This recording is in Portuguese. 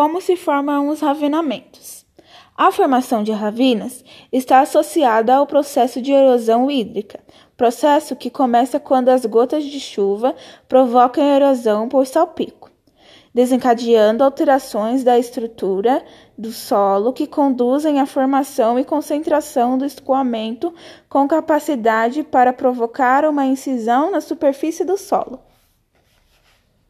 como se formam os ravinamentos. A formação de ravinas está associada ao processo de erosão hídrica, processo que começa quando as gotas de chuva provocam erosão por salpico, desencadeando alterações da estrutura do solo que conduzem à formação e concentração do escoamento com capacidade para provocar uma incisão na superfície do solo.